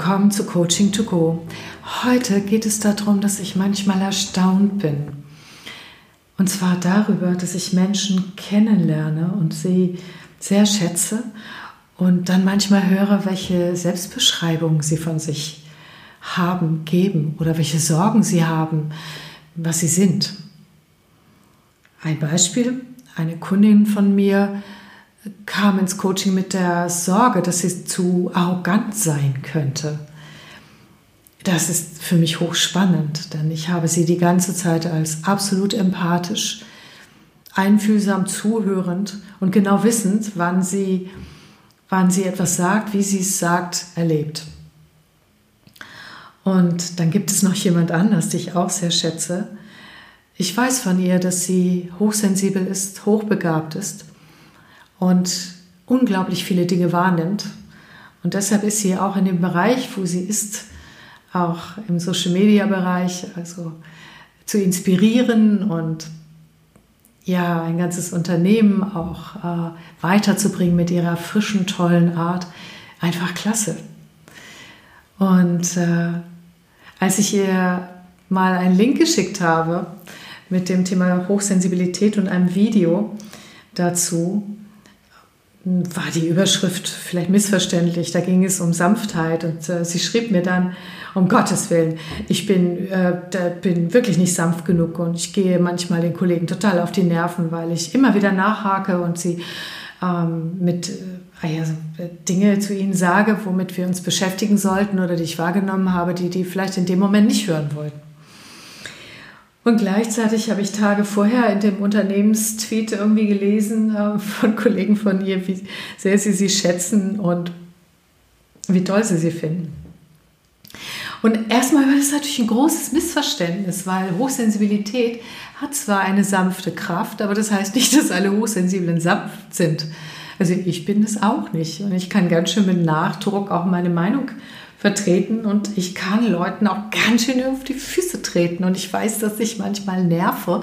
willkommen zu Coaching to Go. Heute geht es darum, dass ich manchmal erstaunt bin. Und zwar darüber, dass ich Menschen kennenlerne und sie sehr schätze und dann manchmal höre, welche Selbstbeschreibungen sie von sich haben, geben oder welche Sorgen sie haben, was sie sind. Ein Beispiel, eine Kundin von mir kam ins Coaching mit der Sorge, dass sie zu arrogant sein könnte. Das ist für mich hochspannend, denn ich habe sie die ganze Zeit als absolut empathisch, einfühlsam zuhörend und genau wissend, wann sie, wann sie etwas sagt, wie sie es sagt, erlebt. Und dann gibt es noch jemand anders, die ich auch sehr schätze. Ich weiß von ihr, dass sie hochsensibel ist, hochbegabt ist und unglaublich viele Dinge wahrnimmt. Und deshalb ist sie auch in dem Bereich, wo sie ist, auch im Social-Media-Bereich, also zu inspirieren und ja, ein ganzes Unternehmen auch äh, weiterzubringen mit ihrer frischen, tollen Art, einfach klasse. Und äh, als ich ihr mal einen Link geschickt habe mit dem Thema Hochsensibilität und einem Video dazu, war die Überschrift vielleicht missverständlich. Da ging es um Sanftheit und äh, sie schrieb mir dann, um Gottes Willen, ich bin, äh, bin wirklich nicht sanft genug und ich gehe manchmal den Kollegen total auf die Nerven, weil ich immer wieder nachhake und sie ähm, mit äh, ja, Dinge zu ihnen sage, womit wir uns beschäftigen sollten oder die ich wahrgenommen habe, die die vielleicht in dem Moment nicht hören wollten. Und gleichzeitig habe ich Tage vorher in dem Unternehmenstweet irgendwie gelesen äh, von Kollegen von ihr, wie sehr sie sie schätzen und wie toll sie sie finden. Und erstmal war das natürlich ein großes Missverständnis, weil Hochsensibilität hat zwar eine sanfte Kraft, aber das heißt nicht, dass alle Hochsensiblen sanft sind. Also ich bin es auch nicht und ich kann ganz schön mit Nachdruck auch meine Meinung vertreten und ich kann Leuten auch ganz schön auf die Füße treten und ich weiß, dass ich manchmal nerve,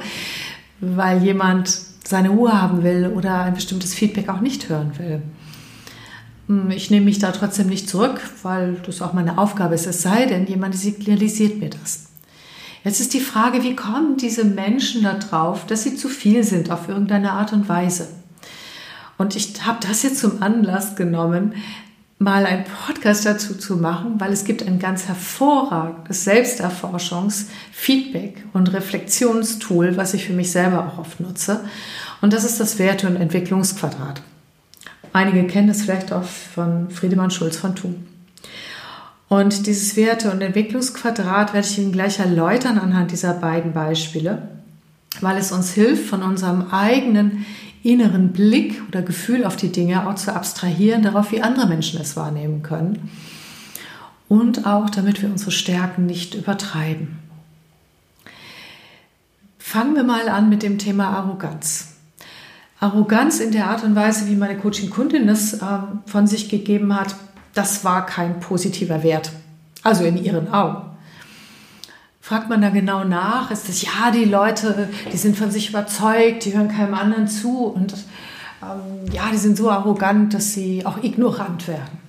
weil jemand seine Ruhe haben will oder ein bestimmtes Feedback auch nicht hören will. Hm, ich nehme mich da trotzdem nicht zurück, weil das auch meine Aufgabe ist, es sei denn, jemand signalisiert mir das. Jetzt ist die Frage, wie kommen diese Menschen darauf, dass sie zu viel sind auf irgendeine Art und Weise? Und ich habe das jetzt zum Anlass genommen, mal einen Podcast dazu zu machen, weil es gibt ein ganz hervorragendes Selbsterforschungs-, Feedback- und Reflexionstool, was ich für mich selber auch oft nutze. Und das ist das Werte- und Entwicklungsquadrat. Einige kennen es vielleicht auch von Friedemann Schulz von Thun. Und dieses Werte- und Entwicklungsquadrat werde ich Ihnen gleich erläutern anhand dieser beiden Beispiele, weil es uns hilft, von unserem eigenen inneren Blick oder Gefühl auf die Dinge auch zu abstrahieren, darauf, wie andere Menschen es wahrnehmen können. Und auch, damit wir unsere Stärken nicht übertreiben. Fangen wir mal an mit dem Thema Arroganz. Arroganz in der Art und Weise, wie meine Coaching-Kundin das äh, von sich gegeben hat, das war kein positiver Wert. Also in ihren Augen fragt man da genau nach, ist es ja, die Leute, die sind von sich überzeugt, die hören keinem anderen zu und ähm, ja, die sind so arrogant, dass sie auch ignorant werden.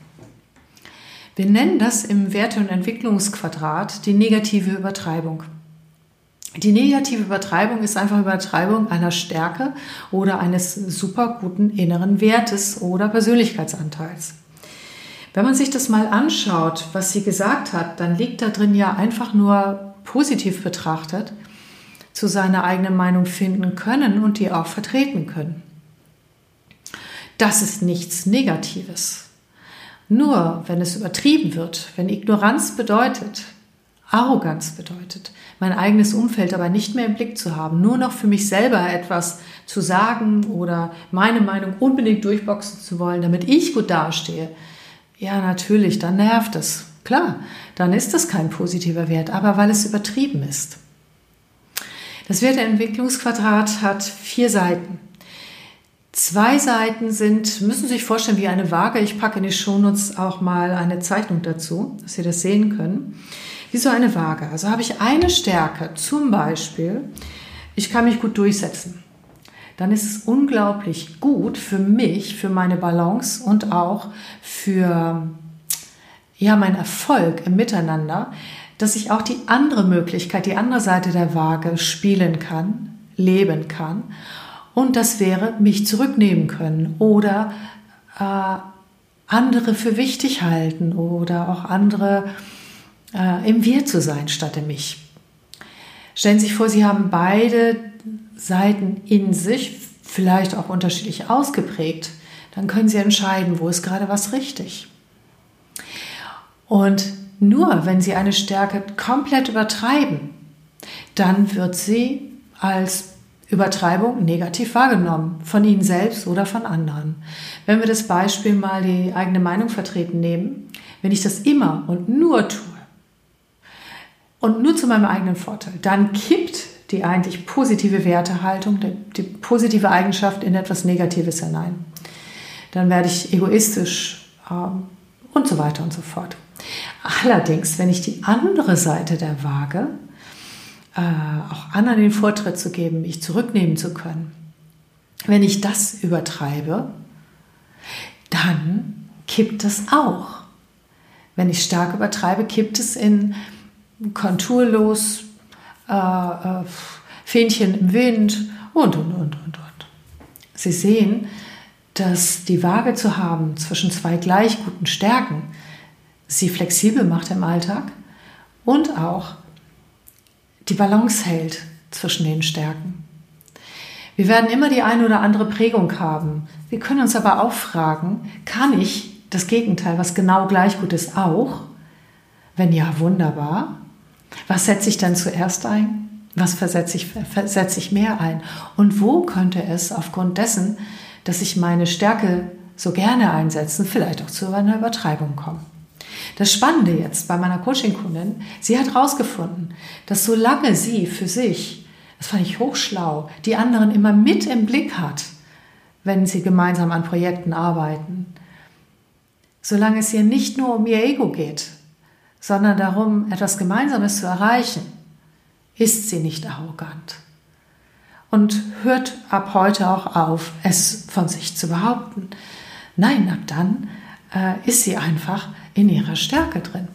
Wir nennen das im Werte- und Entwicklungsquadrat die negative Übertreibung. Die negative Übertreibung ist einfach Übertreibung einer Stärke oder eines super guten inneren Wertes oder Persönlichkeitsanteils. Wenn man sich das mal anschaut, was sie gesagt hat, dann liegt da drin ja einfach nur positiv betrachtet, zu seiner eigenen Meinung finden können und die auch vertreten können. Das ist nichts Negatives. Nur wenn es übertrieben wird, wenn Ignoranz bedeutet, Arroganz bedeutet, mein eigenes Umfeld aber nicht mehr im Blick zu haben, nur noch für mich selber etwas zu sagen oder meine Meinung unbedingt durchboxen zu wollen, damit ich gut dastehe, ja natürlich, dann nervt es. Klar, dann ist das kein positiver Wert, aber weil es übertrieben ist. Das Werteentwicklungsquadrat hat vier Seiten. Zwei Seiten sind, müssen Sie sich vorstellen, wie eine Waage. Ich packe in die Shownotes auch mal eine Zeichnung dazu, dass Sie das sehen können. Wie so eine Waage. Also habe ich eine Stärke, zum Beispiel, ich kann mich gut durchsetzen. Dann ist es unglaublich gut für mich, für meine Balance und auch für ja, mein Erfolg im Miteinander, dass ich auch die andere Möglichkeit, die andere Seite der Waage spielen kann, leben kann. Und das wäre, mich zurücknehmen können oder äh, andere für wichtig halten oder auch andere äh, im Wir zu sein statt im Ich. Stellen Sie sich vor, Sie haben beide Seiten in sich, vielleicht auch unterschiedlich ausgeprägt. Dann können Sie entscheiden, wo ist gerade was richtig. Und nur wenn Sie eine Stärke komplett übertreiben, dann wird sie als Übertreibung negativ wahrgenommen, von Ihnen selbst oder von anderen. Wenn wir das Beispiel mal die eigene Meinung vertreten nehmen, wenn ich das immer und nur tue und nur zu meinem eigenen Vorteil, dann kippt die eigentlich positive Wertehaltung, die positive Eigenschaft in etwas Negatives hinein. Dann werde ich egoistisch ähm, und so weiter und so fort. Allerdings, wenn ich die andere Seite der Waage, äh, auch anderen den Vortritt zu geben, mich zurücknehmen zu können, wenn ich das übertreibe, dann kippt es auch. Wenn ich stark übertreibe, kippt es in konturlos, äh, äh, Fähnchen im Wind und, und, und, und, und. Sie sehen, dass die Waage zu haben zwischen zwei gleich guten Stärken, sie flexibel macht im Alltag und auch die Balance hält zwischen den Stärken. Wir werden immer die eine oder andere Prägung haben. Wir können uns aber auch fragen, kann ich das Gegenteil, was genau gleich gut ist, auch? Wenn ja, wunderbar. Was setze ich dann zuerst ein? Was versetze ich, versetze ich mehr ein? Und wo könnte es aufgrund dessen, dass ich meine Stärke so gerne einsetze, vielleicht auch zu einer Übertreibung kommen? Das Spannende jetzt bei meiner Coaching-Kundin, sie hat herausgefunden, dass solange sie für sich, das fand ich hochschlau, die anderen immer mit im Blick hat, wenn sie gemeinsam an Projekten arbeiten, solange es ihr nicht nur um ihr Ego geht, sondern darum, etwas Gemeinsames zu erreichen, ist sie nicht arrogant und hört ab heute auch auf, es von sich zu behaupten. Nein, ab dann äh, ist sie einfach in ihrer Stärke drin.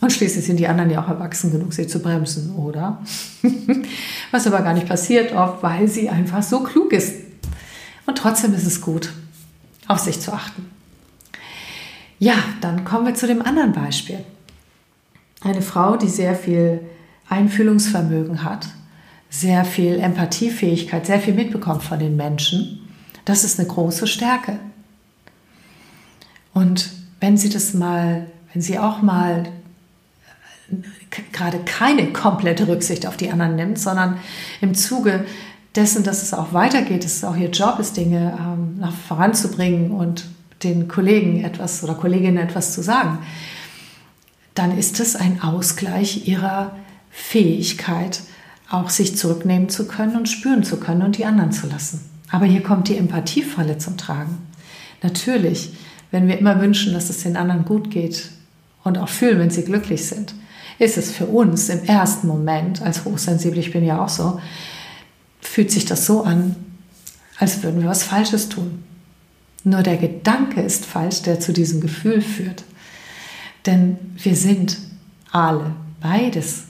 Und schließlich sind die anderen ja auch erwachsen genug, sie zu bremsen, oder? Was aber gar nicht passiert oft, weil sie einfach so klug ist. Und trotzdem ist es gut, auf sich zu achten. Ja, dann kommen wir zu dem anderen Beispiel. Eine Frau, die sehr viel Einfühlungsvermögen hat, sehr viel Empathiefähigkeit, sehr viel mitbekommt von den Menschen, das ist eine große Stärke. Und wenn Sie das mal, wenn Sie auch mal gerade keine komplette Rücksicht auf die anderen nimmt, sondern im Zuge dessen, dass es auch weitergeht, dass es auch Ihr Job ist, Dinge ähm, nach voranzubringen und den Kollegen etwas oder Kolleginnen etwas zu sagen, dann ist es ein Ausgleich ihrer Fähigkeit, auch sich zurücknehmen zu können und spüren zu können und die anderen zu lassen. Aber hier kommt die Empathiefalle zum Tragen. Natürlich wenn wir immer wünschen, dass es den anderen gut geht und auch fühlen, wenn sie glücklich sind, ist es für uns im ersten Moment, als hochsensibel, ich bin ja auch so, fühlt sich das so an, als würden wir was Falsches tun. Nur der Gedanke ist falsch, der zu diesem Gefühl führt. Denn wir sind alle beides.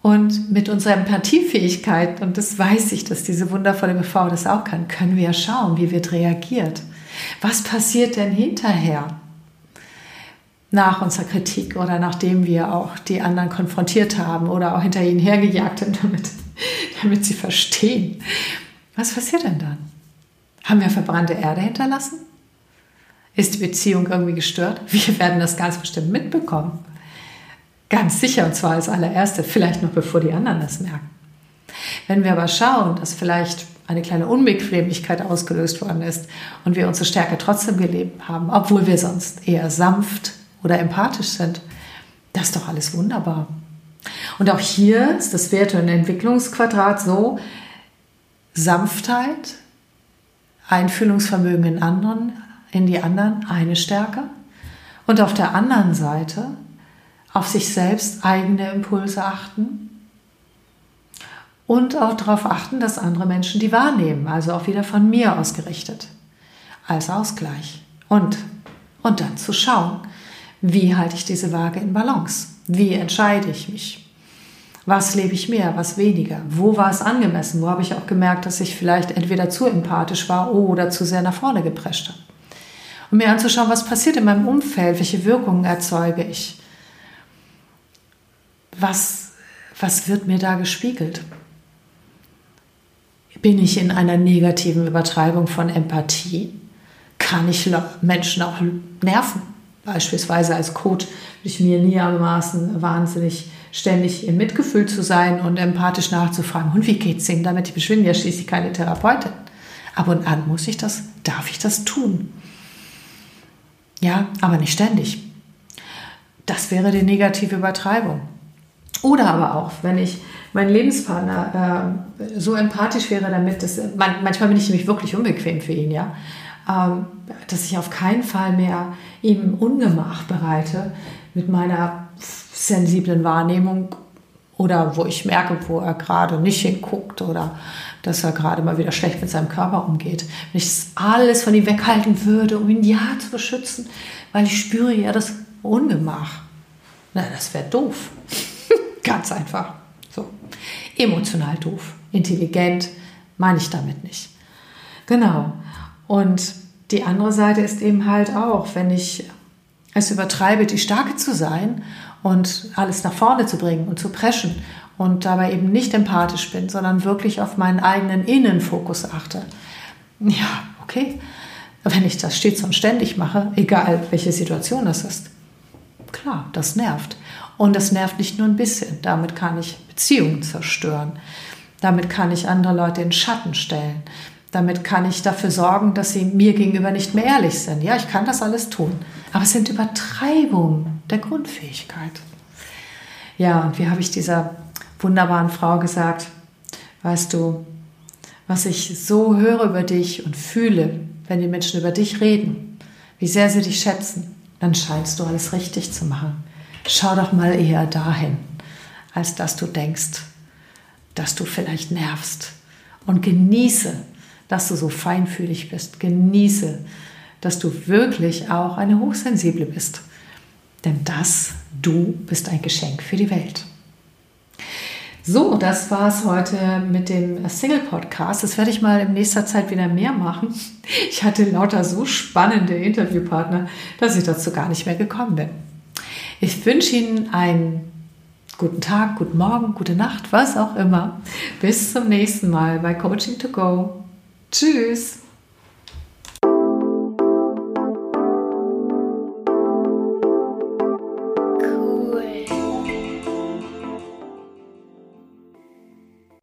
Und mit unserer Empathiefähigkeit, und das weiß ich, dass diese wundervolle BV das auch kann, können wir schauen, wie wird reagiert. Was passiert denn hinterher? Nach unserer Kritik oder nachdem wir auch die anderen konfrontiert haben oder auch hinter ihnen hergejagt sind, damit, damit sie verstehen. Was passiert denn dann? Haben wir verbrannte Erde hinterlassen? Ist die Beziehung irgendwie gestört? Wir werden das ganz bestimmt mitbekommen. Ganz sicher, und zwar als allererste, vielleicht noch bevor die anderen das merken. Wenn wir aber schauen, dass vielleicht eine kleine Unbequemlichkeit ausgelöst worden ist und wir unsere Stärke trotzdem gelebt haben, obwohl wir sonst eher sanft oder empathisch sind. Das ist doch alles wunderbar. Und auch hier ist das Werte- und Entwicklungsquadrat so, Sanftheit, Einfühlungsvermögen in anderen, in die anderen, eine Stärke. Und auf der anderen Seite auf sich selbst eigene Impulse achten, und auch darauf achten, dass andere Menschen die wahrnehmen, also auch wieder von mir ausgerichtet, als Ausgleich. Und, und dann zu schauen, Wie halte ich diese Waage in Balance? Wie entscheide ich mich? Was lebe ich mehr, was weniger? Wo war es angemessen? Wo habe ich auch gemerkt, dass ich vielleicht entweder zu empathisch war oder zu sehr nach vorne geprescht habe? Und mir anzuschauen, was passiert in meinem Umfeld, welche Wirkungen erzeuge ich? Was, was wird mir da gespiegelt? Bin ich in einer negativen Übertreibung von Empathie? Kann ich Menschen auch nerven? Beispielsweise als Coach würde ich mir nie anmaßen, wahnsinnig ständig im Mitgefühl zu sein und empathisch nachzufragen. Und wie geht's Ihnen damit? Ich bin ja schließlich keine Therapeutin. Ab und an muss ich das, darf ich das tun. Ja, aber nicht ständig. Das wäre die negative Übertreibung. Oder aber auch, wenn ich mein Lebenspartner äh, so empathisch wäre damit, dass man, manchmal bin ich nämlich wirklich unbequem für ihn, ja, ähm, dass ich auf keinen Fall mehr ihm Ungemach bereite mit meiner sensiblen Wahrnehmung oder wo ich merke, wo er gerade nicht hinguckt oder dass er gerade mal wieder schlecht mit seinem Körper umgeht. Wenn ich alles von ihm weghalten würde, um ihn ja zu beschützen, weil ich spüre ja das Ungemach. Na, das wäre doof. Ganz einfach. So. Emotional doof. Intelligent meine ich damit nicht. Genau. Und die andere Seite ist eben halt auch, wenn ich es übertreibe, die Starke zu sein und alles nach vorne zu bringen und zu preschen und dabei eben nicht empathisch bin, sondern wirklich auf meinen eigenen Innenfokus achte. Ja, okay. Wenn ich das stets und ständig mache, egal welche Situation das ist, klar, das nervt. Und das nervt nicht nur ein bisschen. Damit kann ich Beziehungen zerstören. Damit kann ich andere Leute in Schatten stellen. Damit kann ich dafür sorgen, dass sie mir gegenüber nicht mehr ehrlich sind. Ja, ich kann das alles tun. Aber es sind Übertreibungen der Grundfähigkeit. Ja, und wie habe ich dieser wunderbaren Frau gesagt, weißt du, was ich so höre über dich und fühle, wenn die Menschen über dich reden, wie sehr sie dich schätzen, dann scheinst du alles richtig zu machen. Schau doch mal eher dahin, als dass du denkst, dass du vielleicht nervst. Und genieße, dass du so feinfühlig bist. Genieße, dass du wirklich auch eine Hochsensible bist. Denn das, du bist ein Geschenk für die Welt. So, das war es heute mit dem Single-Podcast. Das werde ich mal in nächster Zeit wieder mehr machen. Ich hatte lauter so spannende Interviewpartner, dass ich dazu gar nicht mehr gekommen bin. Ich wünsche Ihnen einen guten Tag, guten Morgen, gute Nacht, was auch immer. Bis zum nächsten Mal bei Coaching to Go. Tschüss.